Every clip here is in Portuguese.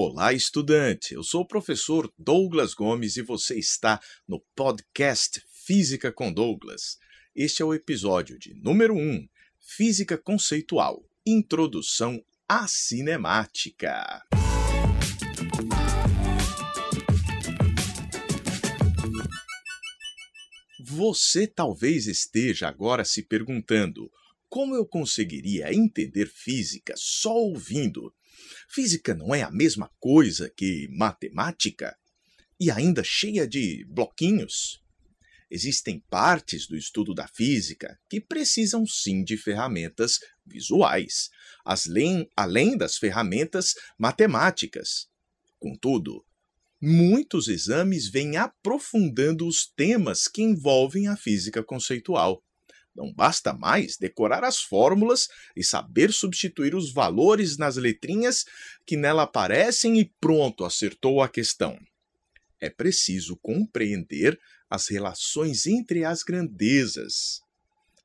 Olá, estudante! Eu sou o professor Douglas Gomes e você está no podcast Física com Douglas. Este é o episódio de número 1, Física Conceitual Introdução à Cinemática. Você talvez esteja agora se perguntando como eu conseguiria entender física só ouvindo? Física não é a mesma coisa que matemática? E ainda cheia de bloquinhos? Existem partes do estudo da física que precisam sim de ferramentas visuais, além, das ferramentas matemáticas. Contudo, muitos exames vêm aprofundando os temas que envolvem a física conceitual. Não basta mais decorar as fórmulas e saber substituir os valores nas letrinhas que nela aparecem e pronto, acertou a questão. É preciso compreender as relações entre as grandezas.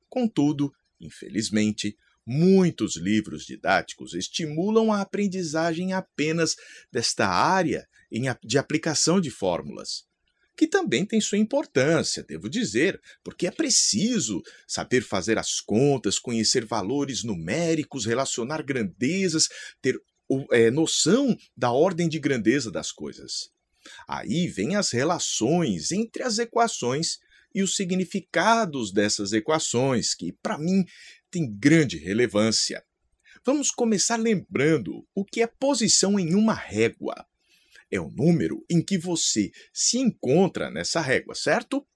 Contudo, infelizmente, muitos livros didáticos estimulam a aprendizagem apenas desta área de aplicação de fórmulas que também tem sua importância, devo dizer, porque é preciso saber fazer as contas, conhecer valores numéricos, relacionar grandezas, ter é, noção da ordem de grandeza das coisas. Aí vem as relações entre as equações e os significados dessas equações, que, para mim, tem grande relevância. Vamos começar lembrando o que é posição em uma régua é o número em que você se encontra nessa régua, certo?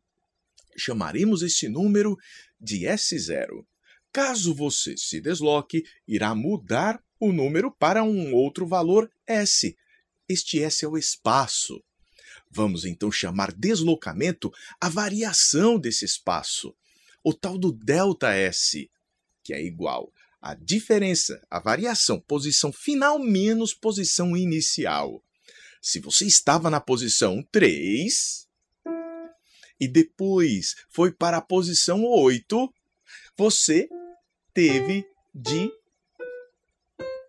Chamaremos esse número de S0. Caso você se desloque, irá mudar o número para um outro valor S. Este S é o espaço. Vamos então chamar deslocamento a variação desse espaço, o tal do ΔS, que é igual à diferença, a variação, posição final menos posição inicial. Se você estava na posição 3 e depois foi para a posição 8, você teve de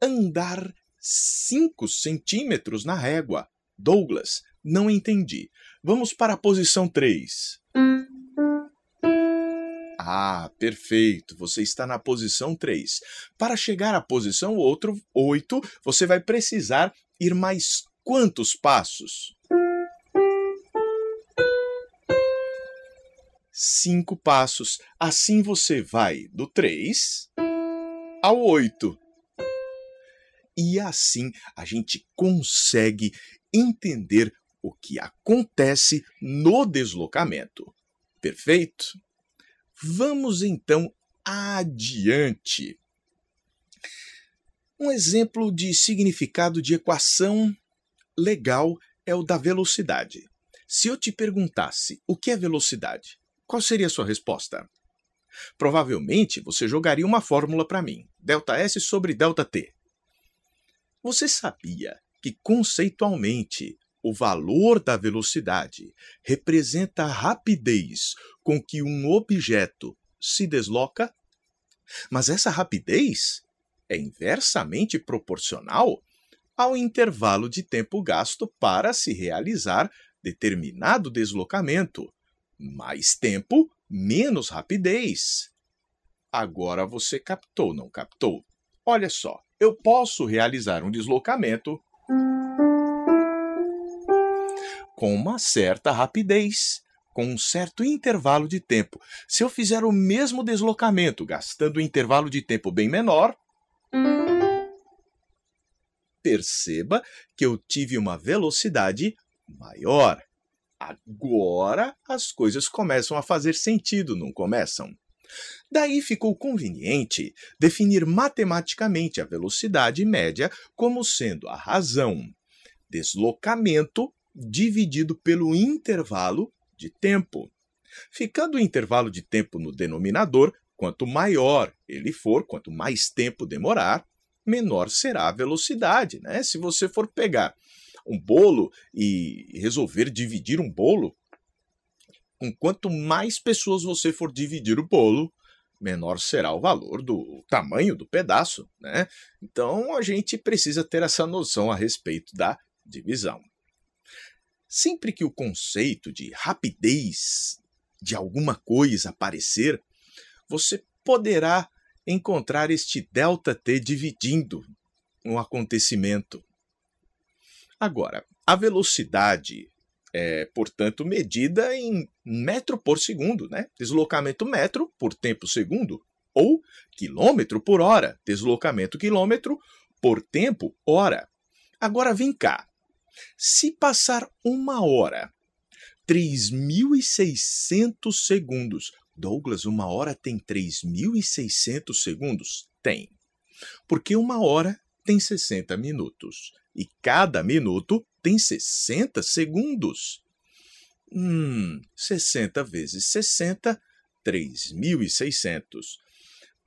andar 5 centímetros na régua. Douglas, não entendi. Vamos para a posição 3. Ah, perfeito. Você está na posição 3. Para chegar à posição outro, 8, você vai precisar ir mais quantos passos? Cinco passos. Assim você vai do 3 ao 8. E assim a gente consegue entender o que acontece no deslocamento. Perfeito? Vamos então adiante. Um exemplo de significado de equação legal é o da velocidade. Se eu te perguntasse o que é velocidade, qual seria a sua resposta? Provavelmente você jogaria uma fórmula para mim: ΔS sobre ΔT. Você sabia que, conceitualmente, o valor da velocidade representa a rapidez com que um objeto se desloca? Mas essa rapidez é inversamente proporcional ao intervalo de tempo gasto para se realizar determinado deslocamento. Mais tempo, menos rapidez. Agora você captou, não captou? Olha só, eu posso realizar um deslocamento com uma certa rapidez, com um certo intervalo de tempo. Se eu fizer o mesmo deslocamento gastando um intervalo de tempo bem menor, perceba que eu tive uma velocidade maior. Agora as coisas começam a fazer sentido, não começam? Daí ficou conveniente definir matematicamente a velocidade média como sendo a razão deslocamento dividido pelo intervalo de tempo. Ficando o intervalo de tempo no denominador, quanto maior ele for, quanto mais tempo demorar, menor será a velocidade. Né? Se você for pegar um bolo e resolver dividir um bolo, com quanto mais pessoas você for dividir o bolo, menor será o valor do tamanho do pedaço, né? Então a gente precisa ter essa noção a respeito da divisão. Sempre que o conceito de rapidez de alguma coisa aparecer, você poderá encontrar este ΔT dividindo um acontecimento. Agora, a velocidade é, portanto, medida em metro por segundo, né? Deslocamento metro por tempo segundo, ou quilômetro por hora, deslocamento quilômetro por tempo hora. Agora vem cá. Se passar uma hora, 3.600 segundos. Douglas, uma hora tem 3.600 segundos? Tem. Porque uma hora tem 60 minutos. E cada minuto tem 60 segundos. Hum, 60 vezes 60, 3.600.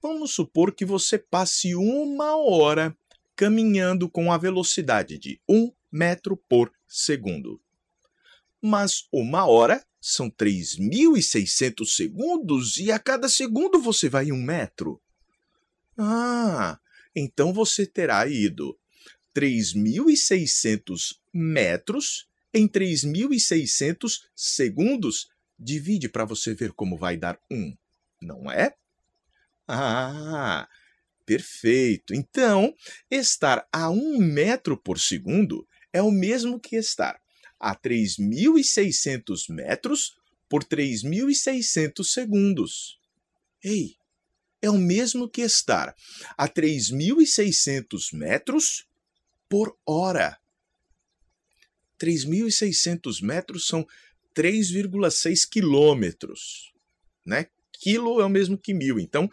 Vamos supor que você passe uma hora caminhando com a velocidade de 1 metro por segundo. Mas uma hora são 3.600 segundos e a cada segundo você vai um metro. Ah, então você terá ido 3.600 metros em 3.600 segundos. Divide para você ver como vai dar um, não é? Ah, perfeito. Então, estar a 1 metro por segundo é o mesmo que estar a 3.600 metros por 3.600 segundos. Ei, é o mesmo que estar a 3.600 metros por hora. 3.600 metros são 3,6 quilômetros. Né? Quilo é o mesmo que mil, então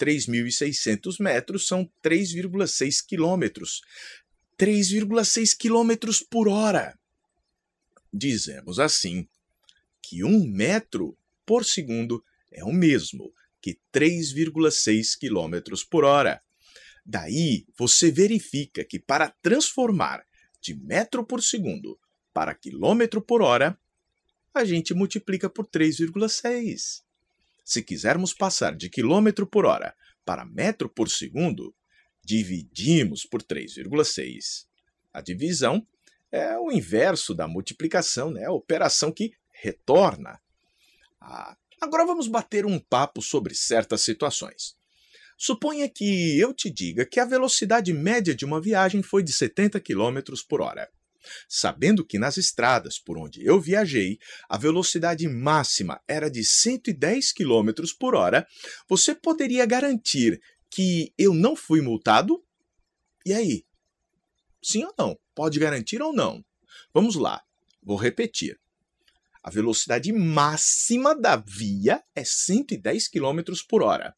3.600 metros são 3,6 quilômetros. 3,6 quilômetros por hora. Dizemos assim que um metro por segundo é o mesmo que 3,6 quilômetros por hora. Daí você verifica que para transformar de metro por segundo para quilômetro por hora, a gente multiplica por 3,6. Se quisermos passar de quilômetro por hora para metro por segundo, dividimos por 3,6. A divisão é o inverso da multiplicação, né? a operação que retorna. Ah, agora vamos bater um papo sobre certas situações. Suponha que eu te diga que a velocidade média de uma viagem foi de 70 km por hora. Sabendo que nas estradas por onde eu viajei a velocidade máxima era de 110 km por hora, você poderia garantir que eu não fui multado? E aí? Sim ou não? Pode garantir ou não? Vamos lá, vou repetir. A velocidade máxima da via é 110 km por hora.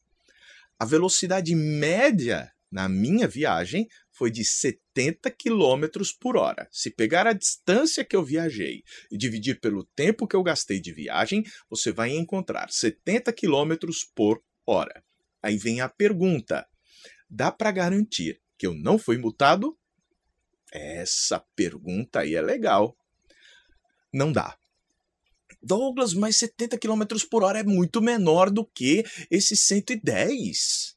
A velocidade média na minha viagem foi de 70 km por hora. Se pegar a distância que eu viajei e dividir pelo tempo que eu gastei de viagem, você vai encontrar 70 km por hora. Aí vem a pergunta: dá para garantir que eu não fui multado? Essa pergunta aí é legal. Não dá. Douglas, mas 70 km por hora é muito menor do que esse 110.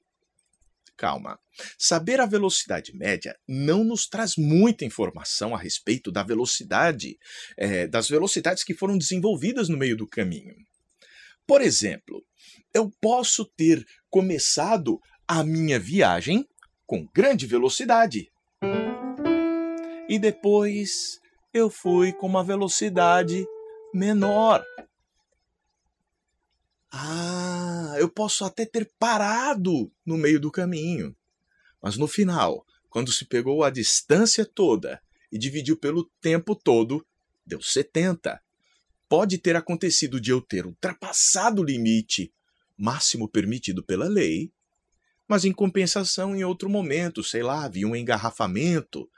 Calma. Saber a velocidade média não nos traz muita informação a respeito da velocidade, é, das velocidades que foram desenvolvidas no meio do caminho. Por exemplo, eu posso ter começado a minha viagem com grande velocidade. E depois eu fui com uma velocidade menor. Ah, eu posso até ter parado no meio do caminho. Mas no final, quando se pegou a distância toda e dividiu pelo tempo todo, deu 70. Pode ter acontecido de eu ter ultrapassado o limite máximo permitido pela lei, mas em compensação, em outro momento, sei lá, havia um engarrafamento,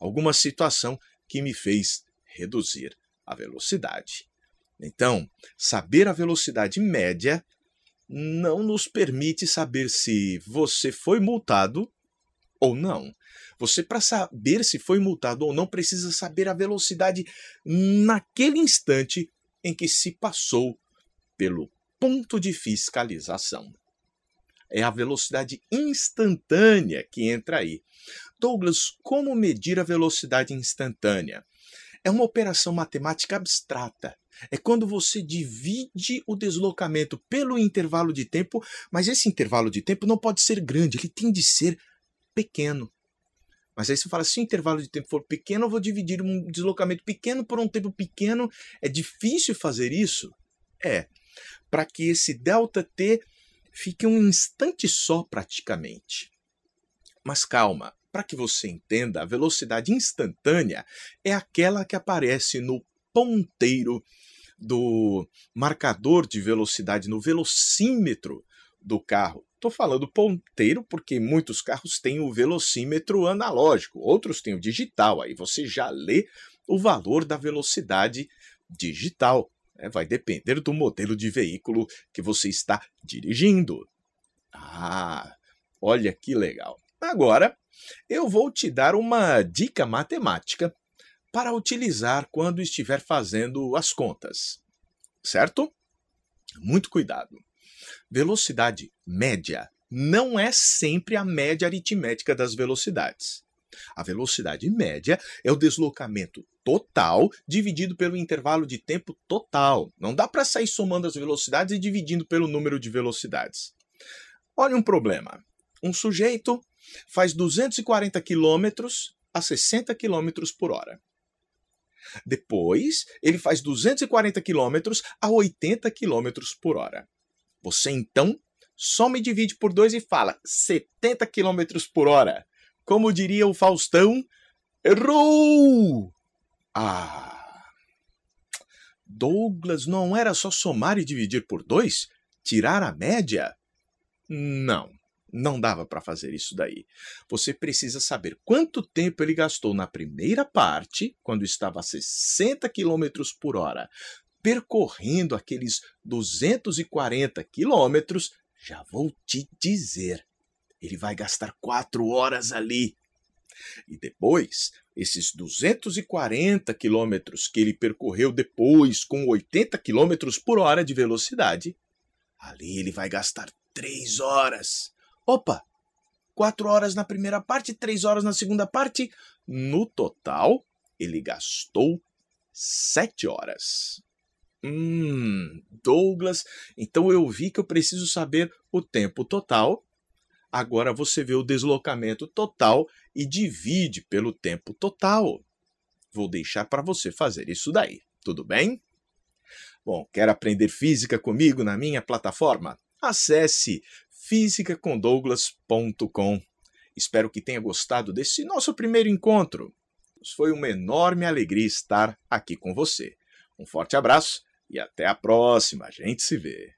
alguma situação que me fez reduzir a velocidade. Então, saber a velocidade média não nos permite saber se você foi multado ou não. Você, para saber se foi multado ou não, precisa saber a velocidade naquele instante em que se passou pelo ponto de fiscalização. É a velocidade instantânea que entra aí. Douglas, como medir a velocidade instantânea? É uma operação matemática abstrata. É quando você divide o deslocamento pelo intervalo de tempo, mas esse intervalo de tempo não pode ser grande, ele tem de ser pequeno. Mas aí você fala, se o intervalo de tempo for pequeno, eu vou dividir um deslocamento pequeno por um tempo pequeno. É difícil fazer isso? É. Para que esse ΔT fique um instante só praticamente. Mas calma, para que você entenda, a velocidade instantânea é aquela que aparece no ponteiro do marcador de velocidade, no velocímetro do carro. Estou falando ponteiro porque muitos carros têm o velocímetro analógico, outros têm o digital. Aí você já lê o valor da velocidade digital. É, vai depender do modelo de veículo que você está dirigindo. Ah, olha que legal. Agora, eu vou te dar uma dica matemática para utilizar quando estiver fazendo as contas. Certo? Muito cuidado velocidade média não é sempre a média aritmética das velocidades. A velocidade média é o deslocamento total dividido pelo intervalo de tempo total. Não dá para sair somando as velocidades e dividindo pelo número de velocidades. Olha um problema. Um sujeito faz 240 km a 60 km por hora. Depois, ele faz 240 km a 80 km por hora. Você então só me divide por dois e fala 70 km por hora. Como diria o Faustão, errou! Ah! Douglas, não era só somar e dividir por dois? Tirar a média? Não, não dava para fazer isso daí. Você precisa saber quanto tempo ele gastou na primeira parte, quando estava a 60 km por hora, percorrendo aqueles 240 quilômetros, já vou te dizer, ele vai gastar quatro horas ali. E depois, esses 240 quilômetros que ele percorreu depois com 80 quilômetros por hora de velocidade, ali ele vai gastar três horas. Opa! Quatro horas na primeira parte, três horas na segunda parte. No total, ele gastou sete horas. Hum, Douglas, então eu vi que eu preciso saber o tempo total. Agora você vê o deslocamento total e divide pelo tempo total. Vou deixar para você fazer isso daí, tudo bem? Bom, quer aprender física comigo na minha plataforma? Acesse fisicacondouglas.com. Espero que tenha gostado desse nosso primeiro encontro. Foi uma enorme alegria estar aqui com você. Um forte abraço e até a próxima, a gente se vê.